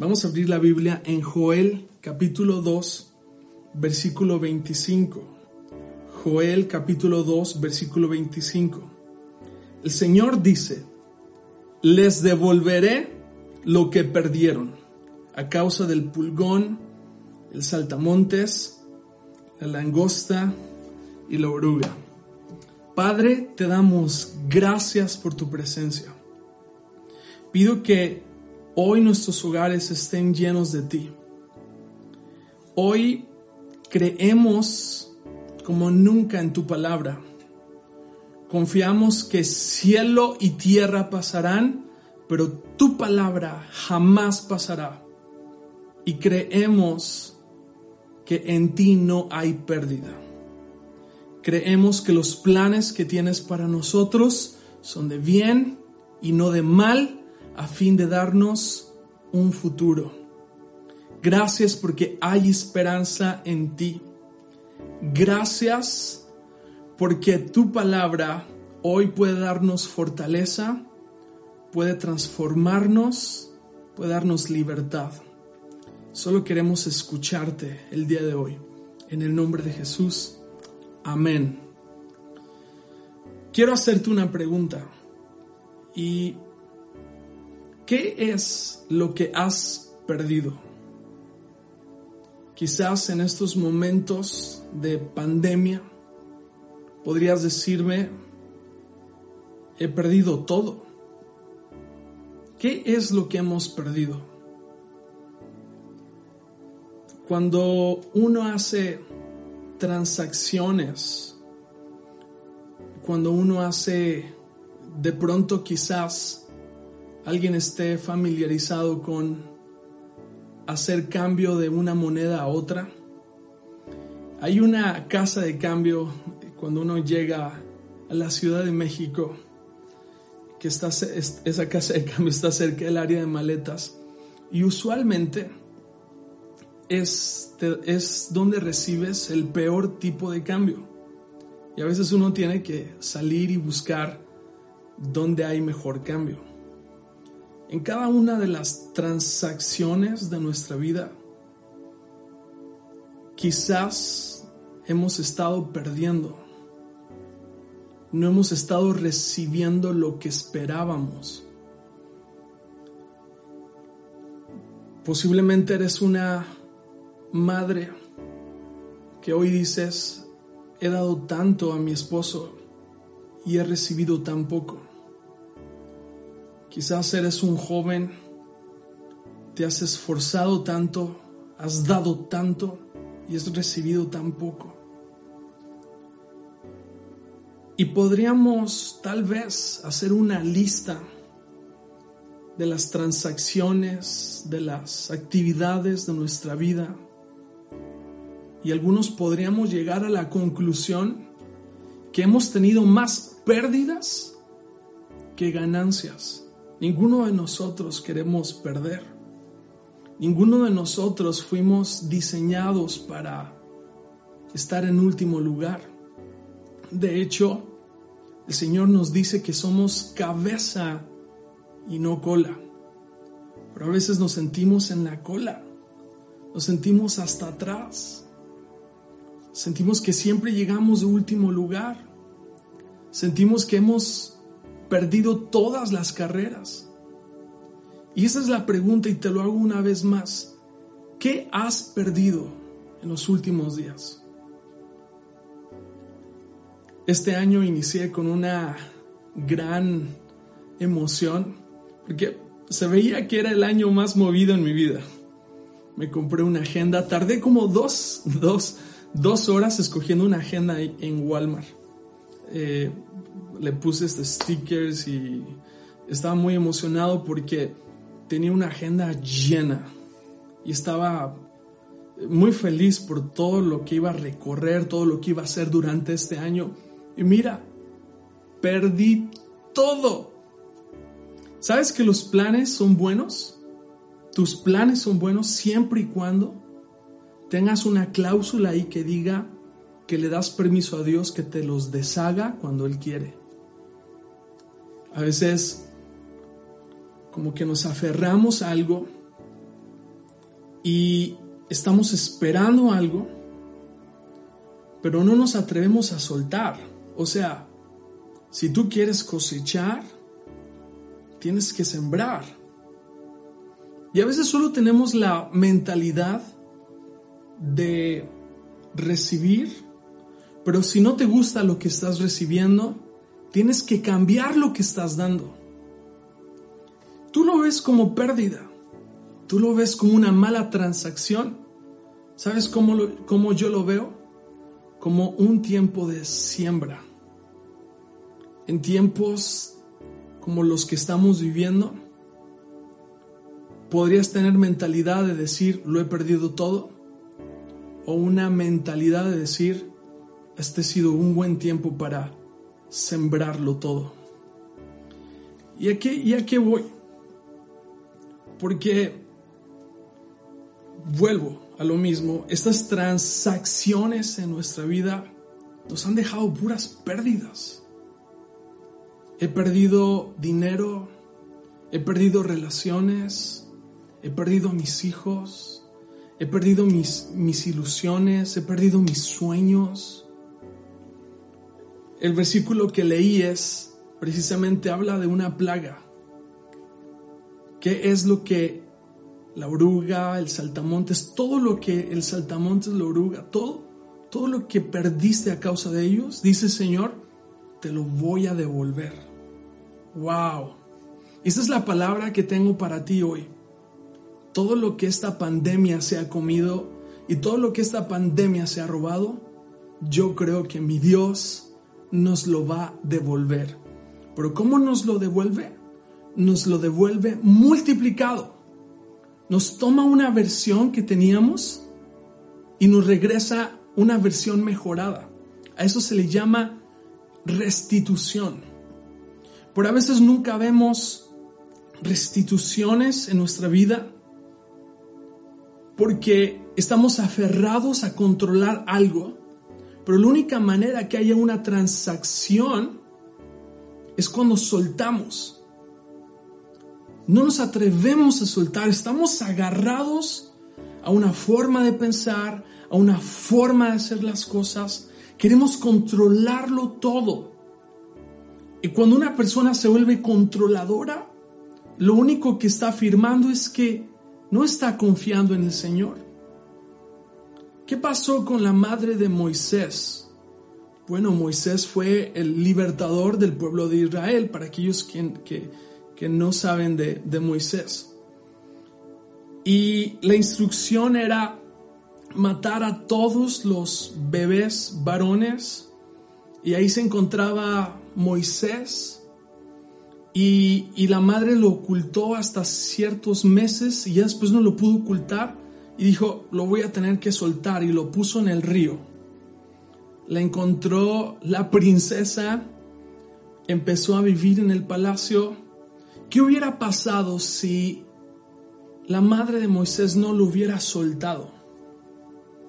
Vamos a abrir la Biblia en Joel capítulo 2, versículo 25. Joel capítulo 2, versículo 25. El Señor dice, les devolveré lo que perdieron a causa del pulgón, el saltamontes, la langosta y la oruga. Padre, te damos gracias por tu presencia. Pido que Hoy nuestros hogares estén llenos de ti. Hoy creemos como nunca en tu palabra. Confiamos que cielo y tierra pasarán, pero tu palabra jamás pasará. Y creemos que en ti no hay pérdida. Creemos que los planes que tienes para nosotros son de bien y no de mal a fin de darnos un futuro. Gracias porque hay esperanza en ti. Gracias porque tu palabra hoy puede darnos fortaleza, puede transformarnos, puede darnos libertad. Solo queremos escucharte el día de hoy. En el nombre de Jesús. Amén. Quiero hacerte una pregunta y ¿Qué es lo que has perdido? Quizás en estos momentos de pandemia podrías decirme, he perdido todo. ¿Qué es lo que hemos perdido? Cuando uno hace transacciones, cuando uno hace de pronto quizás alguien esté familiarizado con hacer cambio de una moneda a otra. Hay una casa de cambio cuando uno llega a la Ciudad de México, que está, esa casa de cambio está cerca del área de maletas y usualmente es, es donde recibes el peor tipo de cambio. Y a veces uno tiene que salir y buscar dónde hay mejor cambio en cada una de las transacciones de nuestra vida, quizás hemos estado perdiendo, no hemos estado recibiendo lo que esperábamos. Posiblemente eres una madre que hoy dices, he dado tanto a mi esposo y he recibido tan poco. Quizás eres un joven, te has esforzado tanto, has dado tanto y has recibido tan poco. Y podríamos tal vez hacer una lista de las transacciones, de las actividades de nuestra vida. Y algunos podríamos llegar a la conclusión que hemos tenido más pérdidas que ganancias. Ninguno de nosotros queremos perder. Ninguno de nosotros fuimos diseñados para estar en último lugar. De hecho, el Señor nos dice que somos cabeza y no cola. Pero a veces nos sentimos en la cola, nos sentimos hasta atrás, sentimos que siempre llegamos de último lugar, sentimos que hemos perdido todas las carreras. Y esa es la pregunta y te lo hago una vez más. ¿Qué has perdido en los últimos días? Este año inicié con una gran emoción porque se veía que era el año más movido en mi vida. Me compré una agenda, tardé como dos, dos, dos horas escogiendo una agenda en Walmart. Eh, le puse este stickers y estaba muy emocionado porque tenía una agenda llena y estaba muy feliz por todo lo que iba a recorrer, todo lo que iba a hacer durante este año. Y mira, perdí todo. ¿Sabes que los planes son buenos? Tus planes son buenos siempre y cuando tengas una cláusula ahí que diga que le das permiso a Dios que te los deshaga cuando Él quiere. A veces como que nos aferramos a algo y estamos esperando algo, pero no nos atrevemos a soltar. O sea, si tú quieres cosechar, tienes que sembrar. Y a veces solo tenemos la mentalidad de recibir, pero si no te gusta lo que estás recibiendo, tienes que cambiar lo que estás dando. Tú lo ves como pérdida, tú lo ves como una mala transacción. ¿Sabes cómo, cómo yo lo veo? Como un tiempo de siembra. En tiempos como los que estamos viviendo, podrías tener mentalidad de decir, lo he perdido todo, o una mentalidad de decir, este ha sido un buen tiempo para sembrarlo todo. ¿Y a qué, y a qué voy? Porque vuelvo a lo mismo, estas transacciones en nuestra vida nos han dejado puras pérdidas. He perdido dinero, he perdido relaciones, he perdido a mis hijos, he perdido mis, mis ilusiones, he perdido mis sueños. El versículo que leí es, precisamente habla de una plaga. ¿Qué es lo que la oruga, el saltamontes, todo lo que el saltamontes, la oruga, todo, todo lo que perdiste a causa de ellos, dice Señor, te lo voy a devolver. Wow. Esa es la palabra que tengo para ti hoy. Todo lo que esta pandemia se ha comido y todo lo que esta pandemia se ha robado, yo creo que mi Dios nos lo va a devolver. Pero ¿cómo nos lo devuelve? Nos lo devuelve multiplicado. Nos toma una versión que teníamos y nos regresa una versión mejorada. A eso se le llama restitución. Por a veces nunca vemos restituciones en nuestra vida porque estamos aferrados a controlar algo, pero la única manera que haya una transacción es cuando soltamos. No nos atrevemos a soltar, estamos agarrados a una forma de pensar, a una forma de hacer las cosas. Queremos controlarlo todo. Y cuando una persona se vuelve controladora, lo único que está afirmando es que no está confiando en el Señor. ¿Qué pasó con la madre de Moisés? Bueno, Moisés fue el libertador del pueblo de Israel, para aquellos que, que, no saben de, de Moisés. Y la instrucción era matar a todos los bebés varones. Y ahí se encontraba Moisés, y, la madre lo ocultó hasta ciertos meses y ya después no lo pudo ocultar y dijo, lo voy a tener que soltar y lo puso en el río. La encontró la princesa, empezó a vivir en el palacio. ¿Qué hubiera pasado si la madre de Moisés no lo hubiera soltado?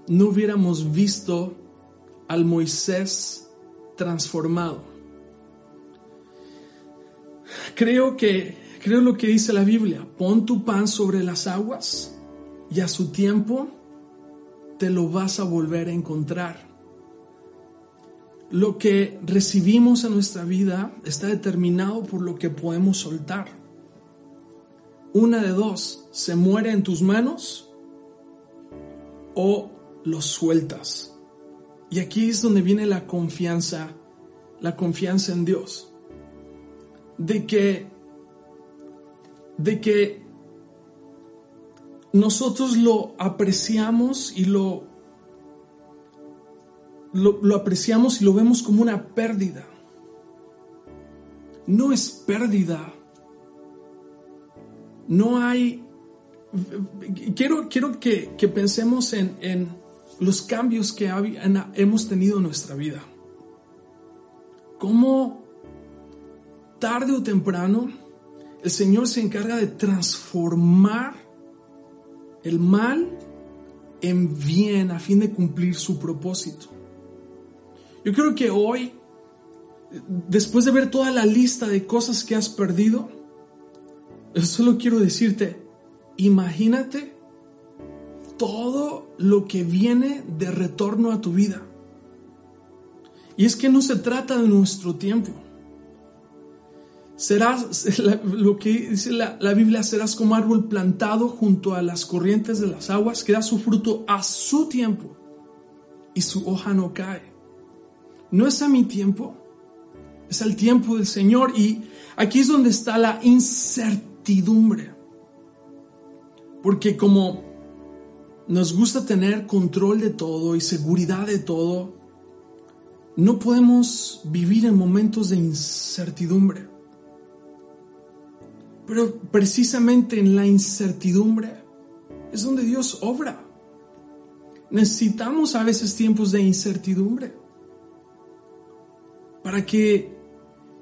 No hubiéramos visto al Moisés transformado. Creo que, creo lo que dice la Biblia, pon tu pan sobre las aguas y a su tiempo te lo vas a volver a encontrar. Lo que recibimos en nuestra vida está determinado por lo que podemos soltar. Una de dos, se muere en tus manos o lo sueltas. Y aquí es donde viene la confianza, la confianza en Dios de que, de que nosotros lo apreciamos y lo, lo, apreciamos y lo vemos como una pérdida. No es pérdida. No hay... Quiero, quiero que, pensemos en, en, los cambios que hemos tenido en nuestra vida. ¿Cómo tarde o temprano, el Señor se encarga de transformar el mal en bien a fin de cumplir su propósito. Yo creo que hoy, después de ver toda la lista de cosas que has perdido, yo solo quiero decirte, imagínate todo lo que viene de retorno a tu vida. Y es que no se trata de nuestro tiempo. Serás, lo que dice la, la, Biblia, serás como árbol plantado junto a las corrientes de las aguas, que da su fruto a su tiempo y su hoja no cae. No es a mi tiempo, es al tiempo del Señor y aquí es donde está la incertidumbre. Porque como nos gusta tener control de todo y seguridad de todo, no podemos vivir en momentos de incertidumbre. Pero precisamente en la incertidumbre es donde Dios obra. Necesitamos a veces tiempos de incertidumbre para que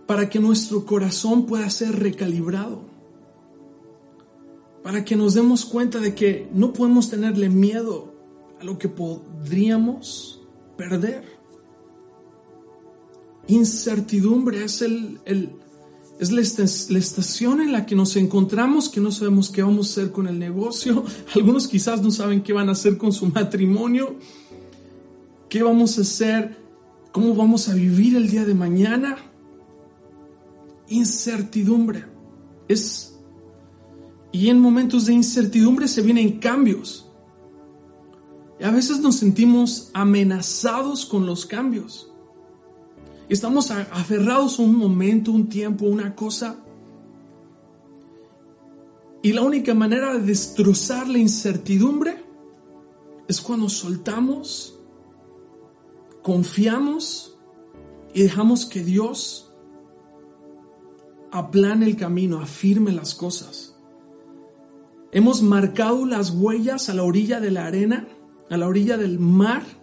para que nuestro corazón pueda ser recalibrado. Para que nos demos cuenta de que no podemos tenerle miedo a lo que podríamos perder. Incertidumbre es el, el es la, estación en la que nos encontramos, que no sabemos qué vamos a hacer con el negocio. Algunos quizás no saben qué van a hacer con su matrimonio. ¿Qué vamos a hacer? ¿Cómo vamos a vivir el día de mañana? Incertidumbre. Es y en momentos de incertidumbre se vienen cambios. Y a veces nos sentimos amenazados con los cambios. Estamos aferrados a un momento, un tiempo, una cosa. Y la única manera de destrozar la incertidumbre es cuando soltamos, confiamos y dejamos que Dios aplane el camino, afirme las cosas. Hemos marcado las huellas a la orilla de la arena, a la orilla del mar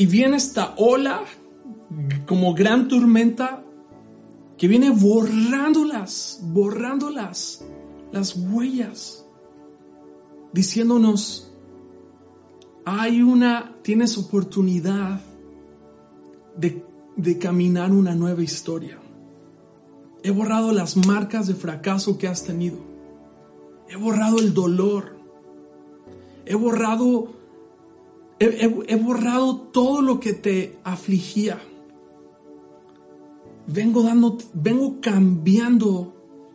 y viene esta ola como gran tormenta que viene borrándolas, borrándolas, las huellas, diciéndonos, hay una, tienes oportunidad de, de caminar una nueva historia. He borrado las marcas de fracaso que has tenido. He borrado el dolor. He borrado He, borrado todo lo que te afligía. Vengo dando, vengo cambiando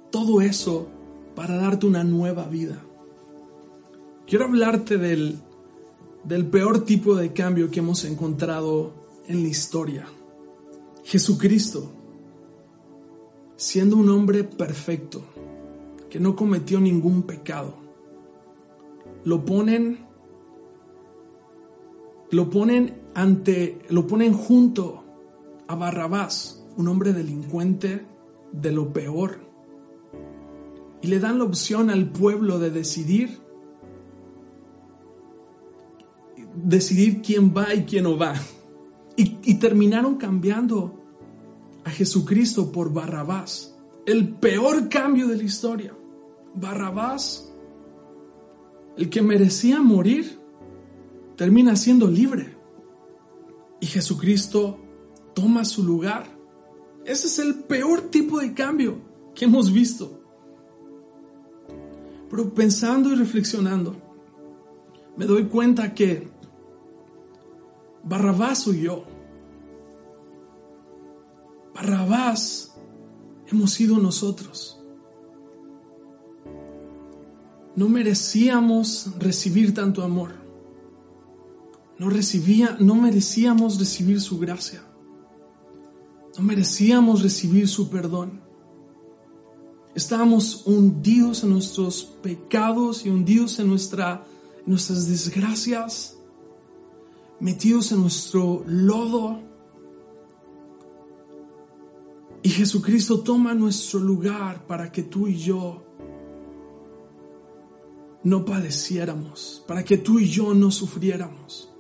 todo eso para darte una nueva vida. Quiero hablarte del, del peor tipo de cambio que hemos encontrado en la historia. Jesucristo, siendo un hombre perfecto, que no cometió ningún pecado, lo ponen lo ponen ante, lo ponen junto a Barrabás, un hombre delincuente de lo peor. Y le dan la opción al pueblo de decidir decidir quién va y quién no va. Y, y, terminaron cambiando a Jesucristo por Barrabás. El peor cambio de la historia. Barrabás, el que merecía morir, termina siendo libre. Y Jesucristo toma su lugar. Ese es el peor tipo de cambio que hemos visto. Pero pensando y reflexionando, me doy cuenta que Barrabás soy yo. Barrabás hemos sido nosotros. No merecíamos recibir tanto amor no recibía, no merecíamos recibir su gracia. No merecíamos recibir su perdón. Estábamos hundidos en nuestros pecados y hundidos en, nuestra, en nuestras desgracias, metidos en nuestro lodo. Y Jesucristo toma nuestro lugar para que tú y yo no padeciéramos, para que tú y yo no sufriéramos.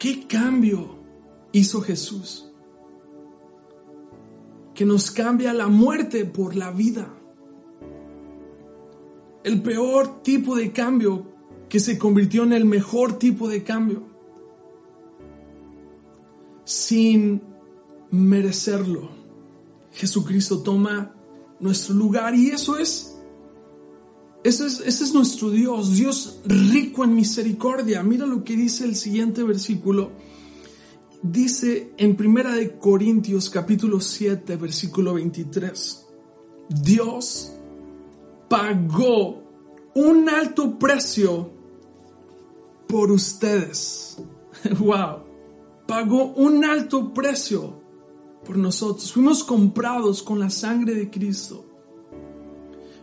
¿Qué cambio hizo Jesús? Que nos cambia la muerte por la vida. El peor tipo de cambio que se convirtió en el mejor tipo de cambio. Sin merecerlo. Jesucristo toma nuestro lugar y eso es Ese es, nuestro Dios, Dios rico en misericordia. Mira lo que dice el siguiente versículo. Dice en Primera de Corintios capítulo 7 versículo 23. Dios pagó un alto precio por ustedes. Wow. Pagó un alto precio por nosotros. Fuimos comprados con la sangre de Cristo.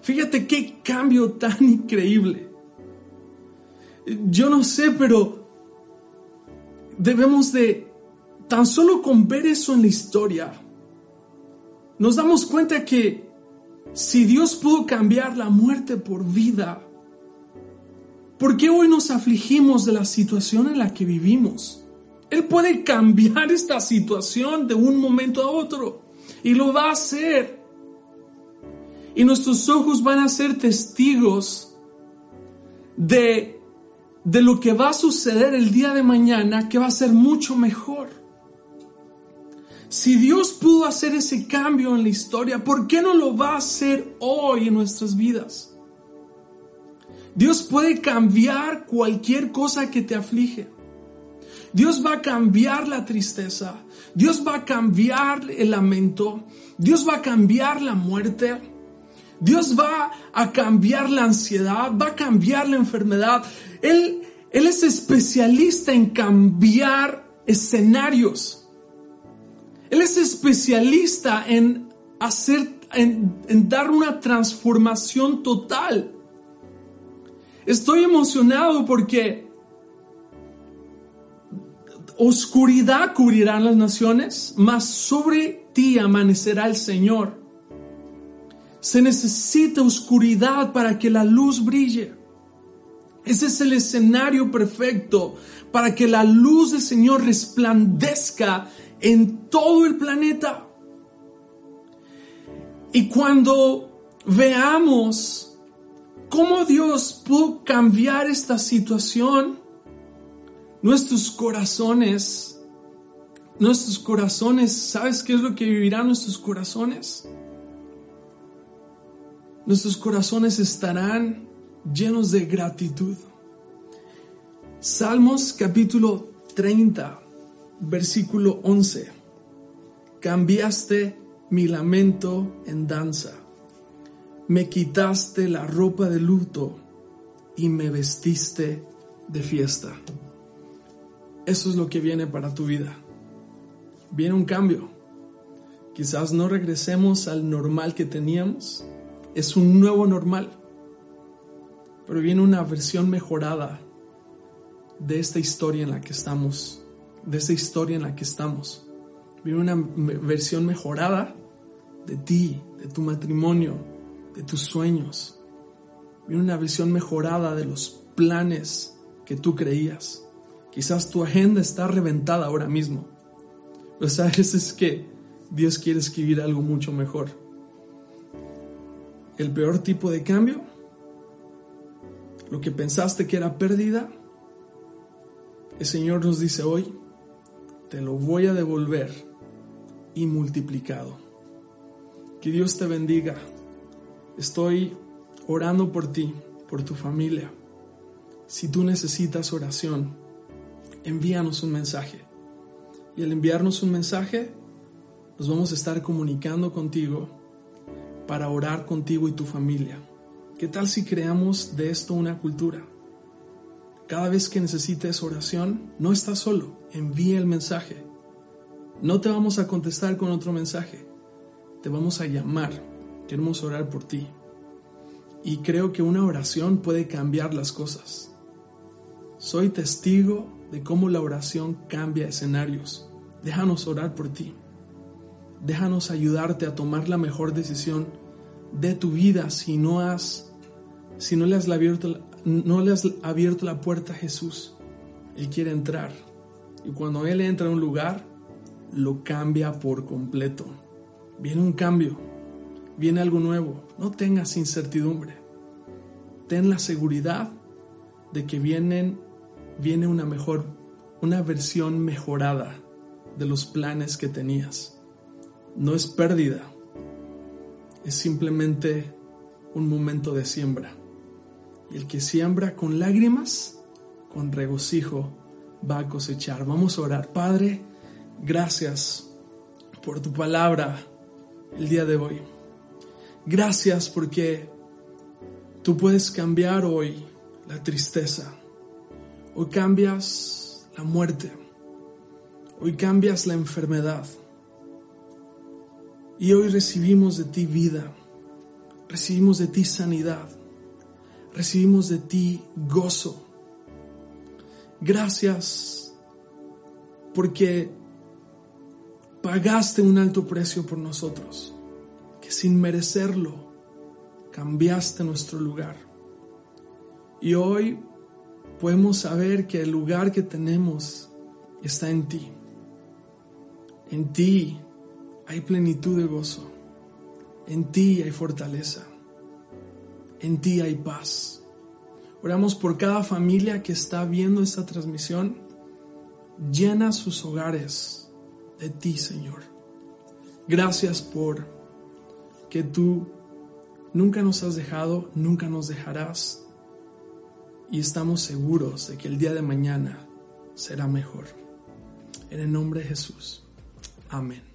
Fíjate qué cambio tan increíble. Yo no sé, pero debemos de, tan solo con ver eso en la historia, nos damos cuenta que si Dios pudo cambiar la muerte por vida, ¿por qué hoy nos afligimos de la situación en la que vivimos? Él puede cambiar esta situación de un momento a otro y lo va a hacer. Y nuestros ojos van a ser testigos de, de lo que va a suceder el día de mañana, que va a ser mucho mejor. Si Dios pudo hacer ese cambio en la historia, ¿por qué no lo va a hacer hoy en nuestras vidas? Dios puede cambiar cualquier cosa que te aflige. Dios va a cambiar la tristeza. Dios va a cambiar el lamento. Dios va a cambiar la muerte. Dios va a cambiar la ansiedad. Va a cambiar la enfermedad. Él, él es especialista en cambiar escenarios. Él es especialista en hacer, en, en dar una transformación total. Estoy emocionado porque oscuridad cubrirán las naciones, mas sobre ti amanecerá el Señor. Se necesita oscuridad para que la luz brille. Ese es el escenario perfecto para que la luz del Señor resplandezca en todo el planeta. Y cuando veamos cómo Dios pudo cambiar esta situación, nuestros corazones, nuestros corazones, ¿sabes qué es lo que vivirán nuestros corazones? Nuestros corazones estarán llenos de gratitud. Salmos capítulo 30, versículo 11. Cambiaste mi lamento en danza. Me quitaste la ropa de luto y me vestiste de fiesta. Eso es lo que viene para tu vida. Viene un cambio. Quizás no regresemos al normal que teníamos. Es un nuevo normal. Pero viene una versión mejorada de esta historia en la que estamos. De esta historia en la que estamos. Viene una versión mejorada de ti, de tu matrimonio, de tus sueños. Viene una visión mejorada de los planes que tú creías. Quizás tu agenda está reventada ahora mismo. Pero sabes es que Dios quiere escribir algo mucho mejor. El peor tipo de cambio, lo que pensaste que era pérdida, el Señor nos dice hoy, te lo voy a devolver y multiplicado. Que Dios te bendiga. Estoy orando por ti, por tu familia. Si tú necesitas oración, envíanos un mensaje. Y al enviarnos un mensaje, nos vamos a estar comunicando contigo para orar contigo y tu familia. ¿Qué tal si creamos de esto una cultura? Cada vez que necesites oración, no estás solo, envía el mensaje. No te vamos a contestar con otro mensaje, te vamos a llamar, queremos orar por ti. Y creo que una oración puede cambiar las cosas. Soy testigo de cómo la oración cambia escenarios. Déjanos orar por ti. Déjanos ayudarte a tomar la mejor decisión de tu vida si no has si no le has abierto no le has abierto la puerta a Jesús. Él quiere entrar y cuando él entra a un lugar lo cambia por completo. Viene un cambio, viene algo nuevo. No tengas incertidumbre. Ten la seguridad de que vienen viene una mejor, una versión mejorada de los planes que tenías. No es pérdida, es simplemente un momento de siembra. Y el que siembra con lágrimas, con regocijo va a cosechar. Vamos a orar. Padre, gracias por tu palabra el día de hoy. Gracias porque tú puedes cambiar hoy la tristeza. Hoy cambias la muerte. Hoy cambias la enfermedad. Y hoy recibimos de ti vida. Recibimos de ti sanidad. Recibimos de ti gozo. Gracias porque pagaste un alto precio por nosotros, que sin merecerlo cambiaste nuestro lugar. Y hoy podemos saber que el lugar que tenemos está en ti. En ti hay plenitud de gozo. En ti hay fortaleza. En ti hay paz. Oramos por cada familia que está viendo esta transmisión. Llena sus hogares de ti, Señor. Gracias por que tú nunca nos has dejado, nunca nos dejarás. Y estamos seguros de que el día de mañana será mejor. En el nombre de Jesús. Amén.